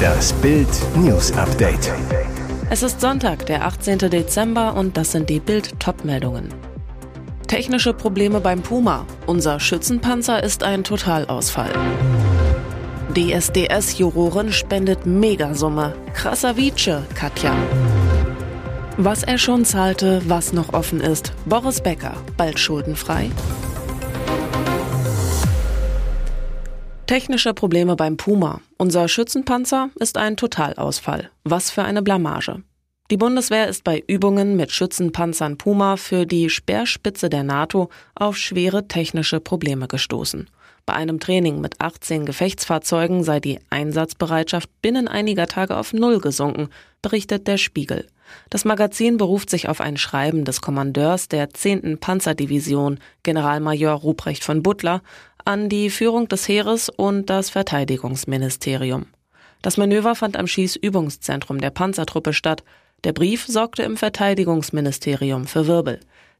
Das Bild News Update. Es ist Sonntag, der 18. Dezember und das sind die Bild Topmeldungen. Technische Probleme beim Puma. Unser Schützenpanzer ist ein Totalausfall. DSDS-Jurorin spendet Megasumme. Krasser Vice, Katja. Was er schon zahlte, was noch offen ist. Boris Becker, bald schuldenfrei. Technische Probleme beim Puma. Unser Schützenpanzer ist ein Totalausfall. Was für eine Blamage. Die Bundeswehr ist bei Übungen mit Schützenpanzern Puma für die Speerspitze der NATO auf schwere technische Probleme gestoßen. Bei einem Training mit 18 Gefechtsfahrzeugen sei die Einsatzbereitschaft binnen einiger Tage auf Null gesunken, berichtet der Spiegel. Das Magazin beruft sich auf ein Schreiben des Kommandeurs der 10. Panzerdivision, Generalmajor Ruprecht von Butler, an die Führung des Heeres und das Verteidigungsministerium. Das Manöver fand am Schießübungszentrum der Panzertruppe statt. Der Brief sorgte im Verteidigungsministerium für Wirbel.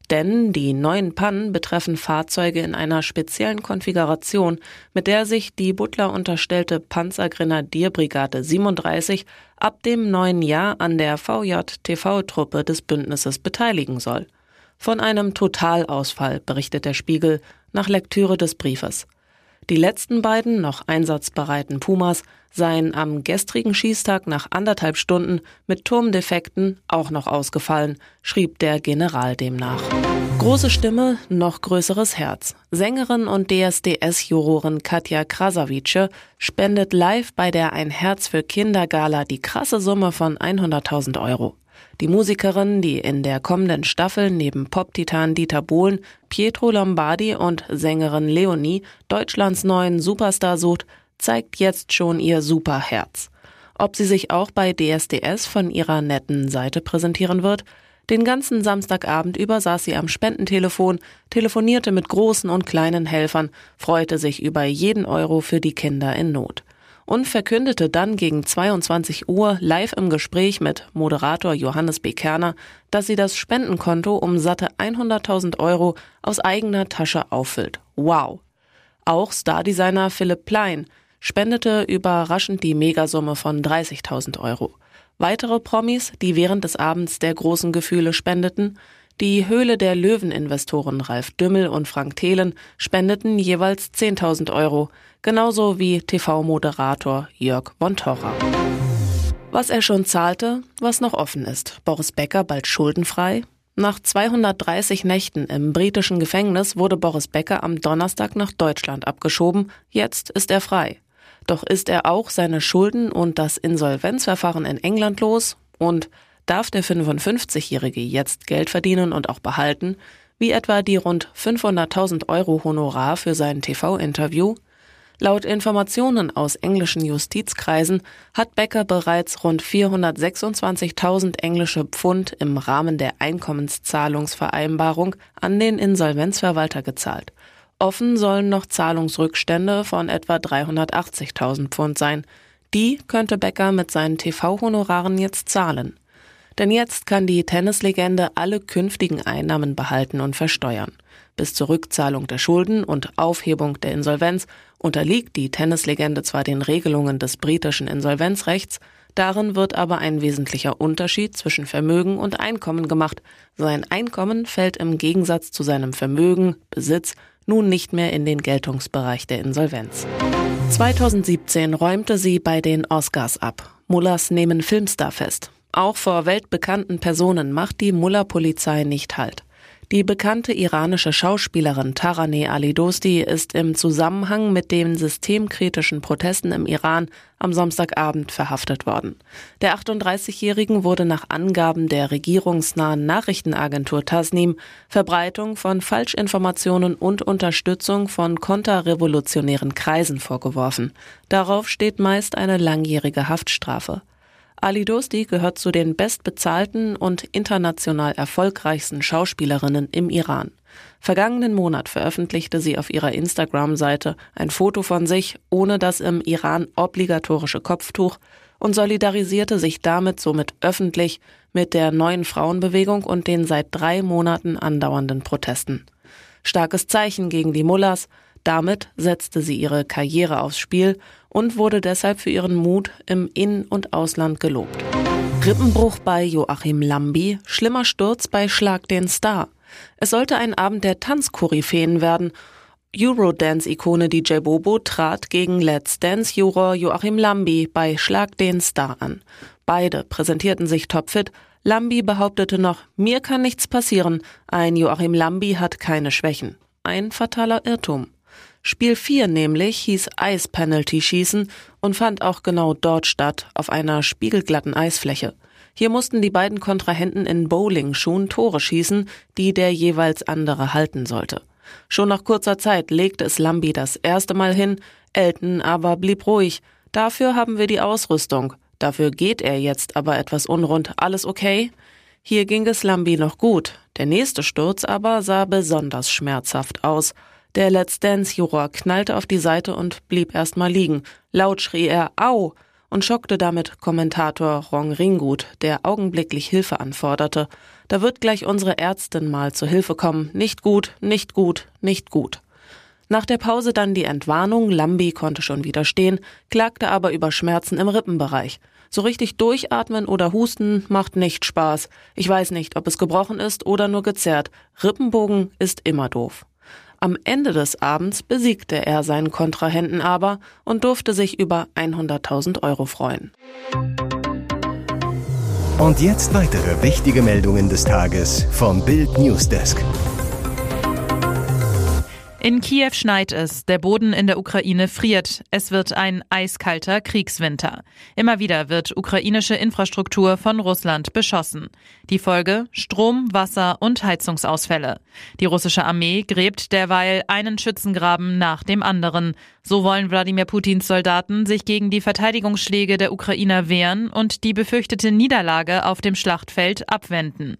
Denn die neuen Pannen betreffen Fahrzeuge in einer speziellen Konfiguration, mit der sich die Butler unterstellte Panzergrenadierbrigade 37 ab dem neuen Jahr an der VJ-TV-Truppe des Bündnisses beteiligen soll. Von einem Totalausfall berichtet der Spiegel nach Lektüre des Briefes. Die letzten beiden noch einsatzbereiten Pumas seien am gestrigen Schießtag nach anderthalb Stunden mit Turmdefekten auch noch ausgefallen, schrieb der General demnach. Große Stimme, noch größeres Herz. Sängerin und DSDS-Jurorin Katja Krasavice spendet live bei der Ein Herz für Kinder Gala die krasse Summe von 100.000 Euro. Die Musikerin, die in der kommenden Staffel neben Pop-Titan Dieter Bohlen, Pietro Lombardi und Sängerin Leonie Deutschlands neuen Superstar sucht, zeigt jetzt schon ihr Superherz. Ob sie sich auch bei DSDS von ihrer netten Seite präsentieren wird? Den ganzen Samstagabend über saß sie am Spendentelefon, telefonierte mit großen und kleinen Helfern, freute sich über jeden Euro für die Kinder in Not und verkündete dann gegen 22 Uhr live im Gespräch mit Moderator Johannes B. Kerner, dass sie das Spendenkonto um satte 100.000 Euro aus eigener Tasche auffüllt. Wow! Auch Stardesigner Philipp Plein spendete überraschend die Megasumme von 30.000 Euro. Weitere Promis, die während des Abends der großen Gefühle spendeten, die Höhle der Löwen-Investoren Ralf Dümmel und Frank Thelen spendeten jeweils 10.000 Euro, genauso wie TV-Moderator Jörg von Torra. Was er schon zahlte, was noch offen ist. Boris Becker bald schuldenfrei? Nach 230 Nächten im britischen Gefängnis wurde Boris Becker am Donnerstag nach Deutschland abgeschoben. Jetzt ist er frei. Doch ist er auch seine Schulden und das Insolvenzverfahren in England los? Und darf der 55-Jährige jetzt Geld verdienen und auch behalten, wie etwa die rund 500.000 Euro Honorar für sein TV-Interview. Laut Informationen aus englischen Justizkreisen hat Becker bereits rund 426.000 englische Pfund im Rahmen der Einkommenszahlungsvereinbarung an den Insolvenzverwalter gezahlt. Offen sollen noch Zahlungsrückstände von etwa 380.000 Pfund sein. Die könnte Becker mit seinen TV-Honoraren jetzt zahlen. Denn jetzt kann die Tennislegende alle künftigen Einnahmen behalten und versteuern. Bis zur Rückzahlung der Schulden und Aufhebung der Insolvenz unterliegt die Tennislegende zwar den Regelungen des britischen Insolvenzrechts, darin wird aber ein wesentlicher Unterschied zwischen Vermögen und Einkommen gemacht. Sein Einkommen fällt im Gegensatz zu seinem Vermögen, Besitz, nun nicht mehr in den Geltungsbereich der Insolvenz. 2017 räumte sie bei den Oscars ab. Mullers nehmen Filmstar fest. Auch vor weltbekannten Personen macht die Mullah-Polizei nicht Halt. Die bekannte iranische Schauspielerin Taraneh Ali-Dosti ist im Zusammenhang mit den systemkritischen Protesten im Iran am Samstagabend verhaftet worden. Der 38-Jährigen wurde nach Angaben der regierungsnahen Nachrichtenagentur Tasnim Verbreitung von Falschinformationen und Unterstützung von konterrevolutionären Kreisen vorgeworfen. Darauf steht meist eine langjährige Haftstrafe. Ali Dosti gehört zu den bestbezahlten und international erfolgreichsten Schauspielerinnen im Iran. Vergangenen Monat veröffentlichte sie auf ihrer Instagram-Seite ein Foto von sich ohne das im Iran obligatorische Kopftuch und solidarisierte sich damit somit öffentlich mit der neuen Frauenbewegung und den seit drei Monaten andauernden Protesten. Starkes Zeichen gegen die Mullahs, Damit setzte sie ihre Karriere aufs Spiel und wurde deshalb für ihren Mut im In- und Ausland gelobt. Rippenbruch bei Joachim Lambi, schlimmer Sturz bei Schlag den Star. Es sollte ein Abend der Tanzkoryphäen werden. Eurodance-Ikone DJ Bobo trat gegen Let's Dance-Juror Joachim Lambi bei Schlag den Star an. Beide präsentierten sich topfit. Lambi behauptete noch, mir kann nichts passieren. Ein Joachim Lambi hat keine Schwächen. Ein fataler Irrtum. Spiel 4 nämlich hieß Eis-Penalty schießen und fand auch genau dort statt, auf einer spiegelglatten Eisfläche. Hier mussten die beiden Kontrahenten in Bowling-Schuhen Tore schießen, die der jeweils andere halten sollte. Schon nach kurzer Zeit legte es Lambi das erste Mal hin, Elton aber blieb ruhig. Dafür haben wir die Ausrüstung. Dafür geht er jetzt aber etwas unrund. Alles okay? Hier ging es Lambi noch gut. Der nächste Sturz aber sah besonders schmerzhaft aus. Der Let's Dance-Juror knallte auf die Seite und blieb erstmal liegen. Laut schrie er Au und schockte damit Kommentator Rong Ringgut, der augenblicklich Hilfe anforderte. Da wird gleich unsere Ärztin mal zur Hilfe kommen. Nicht gut, nicht gut, nicht gut. Nach der Pause dann die Entwarnung, Lambi konnte schon wieder stehen, klagte aber über Schmerzen im Rippenbereich. So richtig durchatmen oder husten macht nicht Spaß. Ich weiß nicht, ob es gebrochen ist oder nur gezerrt. Rippenbogen ist immer doof. Am Ende des Abends besiegte er seinen Kontrahenten aber und durfte sich über 100.000 Euro freuen. Und jetzt weitere wichtige Meldungen des Tages vom Bild Newsdesk. In Kiew schneit es, der Boden in der Ukraine friert. Es wird ein eiskalter Kriegswinter. Immer wieder wird ukrainische Infrastruktur von Russland beschossen. Die Folge Strom, Wasser und Heizungsausfälle. Die russische Armee gräbt derweil einen Schützengraben nach dem anderen. So wollen Wladimir Putins Soldaten sich gegen die Verteidigungsschläge der Ukrainer wehren und die befürchtete Niederlage auf dem Schlachtfeld abwenden.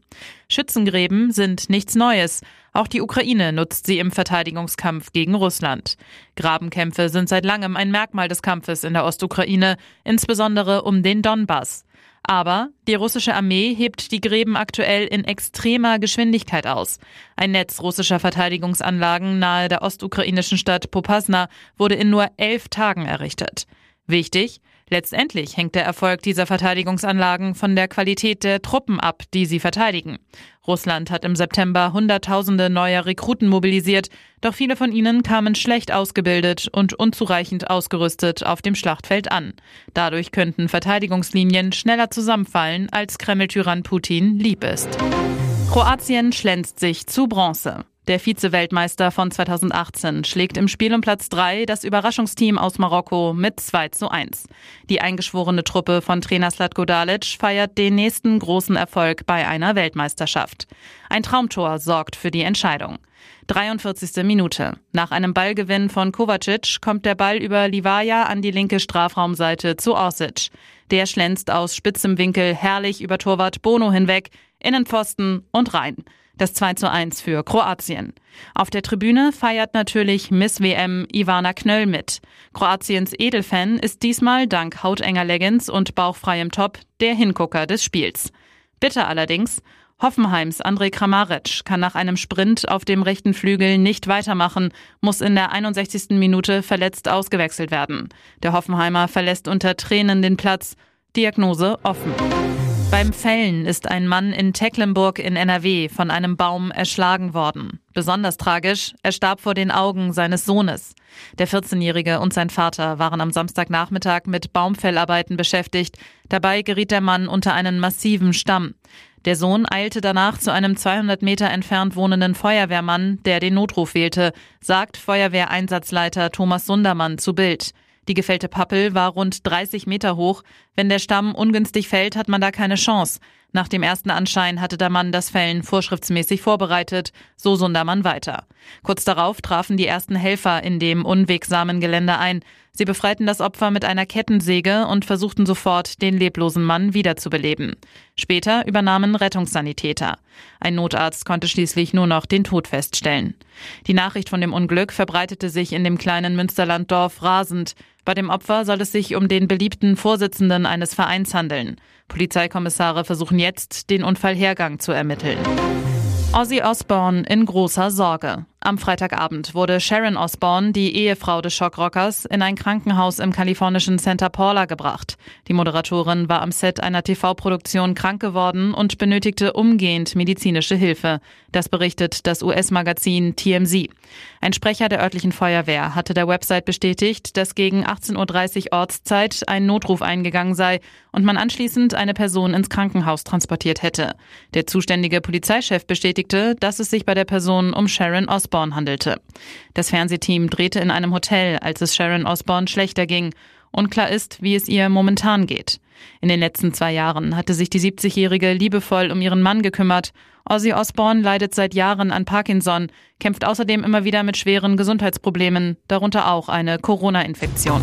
Schützengräben sind nichts Neues. Auch die Ukraine nutzt sie im Verteidigungskampf gegen Russland. Grabenkämpfe sind seit langem ein Merkmal des Kampfes in der Ostukraine, insbesondere um den Donbass. Aber die russische Armee hebt die Gräben aktuell in extremer Geschwindigkeit aus. Ein Netz russischer Verteidigungsanlagen nahe der ostukrainischen Stadt Popasna wurde in nur elf Tagen errichtet. Wichtig, Letztendlich hängt der Erfolg dieser Verteidigungsanlagen von der Qualität der Truppen ab, die sie verteidigen. Russland hat im September Hunderttausende neuer Rekruten mobilisiert, doch viele von ihnen kamen schlecht ausgebildet und unzureichend ausgerüstet auf dem Schlachtfeld an. Dadurch könnten Verteidigungslinien schneller zusammenfallen, als Kreml-Tyrann Putin lieb ist. Kroatien schlänzt sich zu Bronze. Der Vize-Weltmeister von 2018 schlägt im Spiel um Platz 3 das Überraschungsteam aus Marokko mit 2 zu 1. Die eingeschworene Truppe von Trainer Slatko Dalic feiert den nächsten großen Erfolg bei einer Weltmeisterschaft. Ein Traumtor sorgt für die Entscheidung. 43. Minute. Nach einem Ballgewinn von Kovacic kommt der Ball über Livaja an die linke Strafraumseite zu Orsic. Der schlänzt aus spitzem Winkel herrlich über Torwart Bono hinweg, Innenpfosten und rein. Das 2 zu 1 für Kroatien. Auf der Tribüne feiert natürlich Miss WM Ivana Knöll mit. Kroatiens Edelfan ist diesmal dank hautenger Leggings und bauchfreiem Top der Hingucker des Spiels. Bitter allerdings, Hoffenheims André Kramaric kann nach einem Sprint auf dem rechten Flügel nicht weitermachen, muss in der 61. Minute verletzt ausgewechselt werden. Der Hoffenheimer verlässt unter Tränen den Platz. Diagnose offen. Beim Fällen ist ein Mann in Tecklenburg in NRW von einem Baum erschlagen worden. Besonders tragisch, er starb vor den Augen seines Sohnes. Der 14-Jährige und sein Vater waren am Samstagnachmittag mit Baumfellarbeiten beschäftigt. Dabei geriet der Mann unter einen massiven Stamm. Der Sohn eilte danach zu einem 200 Meter entfernt wohnenden Feuerwehrmann, der den Notruf wählte, sagt Feuerwehreinsatzleiter Thomas Sundermann zu Bild. Die gefällte Pappel war rund 30 Meter hoch. Wenn der Stamm ungünstig fällt, hat man da keine Chance. Nach dem ersten Anschein hatte der Mann das Fällen vorschriftsmäßig vorbereitet, so Sundermann weiter. Kurz darauf trafen die ersten Helfer in dem unwegsamen Gelände ein. Sie befreiten das Opfer mit einer Kettensäge und versuchten sofort, den leblosen Mann wiederzubeleben. Später übernahmen Rettungssanitäter. Ein Notarzt konnte schließlich nur noch den Tod feststellen. Die Nachricht von dem Unglück verbreitete sich in dem kleinen Münsterlanddorf rasend. Bei dem Opfer soll es sich um den beliebten Vorsitzenden eines Vereins handeln. Polizeikommissare versuchen jetzt, den Unfallhergang zu ermitteln. Ozzy Osbourne in großer Sorge. Am Freitagabend wurde Sharon Osbourne, die Ehefrau des Schockrockers, in ein Krankenhaus im kalifornischen Santa Paula gebracht. Die Moderatorin war am Set einer TV-Produktion krank geworden und benötigte umgehend medizinische Hilfe. Das berichtet das US-Magazin TMZ. Ein Sprecher der örtlichen Feuerwehr hatte der Website bestätigt, dass gegen 18.30 Uhr Ortszeit ein Notruf eingegangen sei und man anschließend eine Person ins Krankenhaus transportiert hätte. Der zuständige Polizeichef bestätigte, dass es sich bei der Person um Sharon Osbourne Osborne handelte. Das Fernsehteam drehte in einem Hotel, als es Sharon Osborne schlechter ging. Unklar ist, wie es ihr momentan geht. In den letzten zwei Jahren hatte sich die 70-Jährige liebevoll um ihren Mann gekümmert. Ozzy Osbourne leidet seit Jahren an Parkinson, kämpft außerdem immer wieder mit schweren Gesundheitsproblemen, darunter auch eine Corona-Infektion.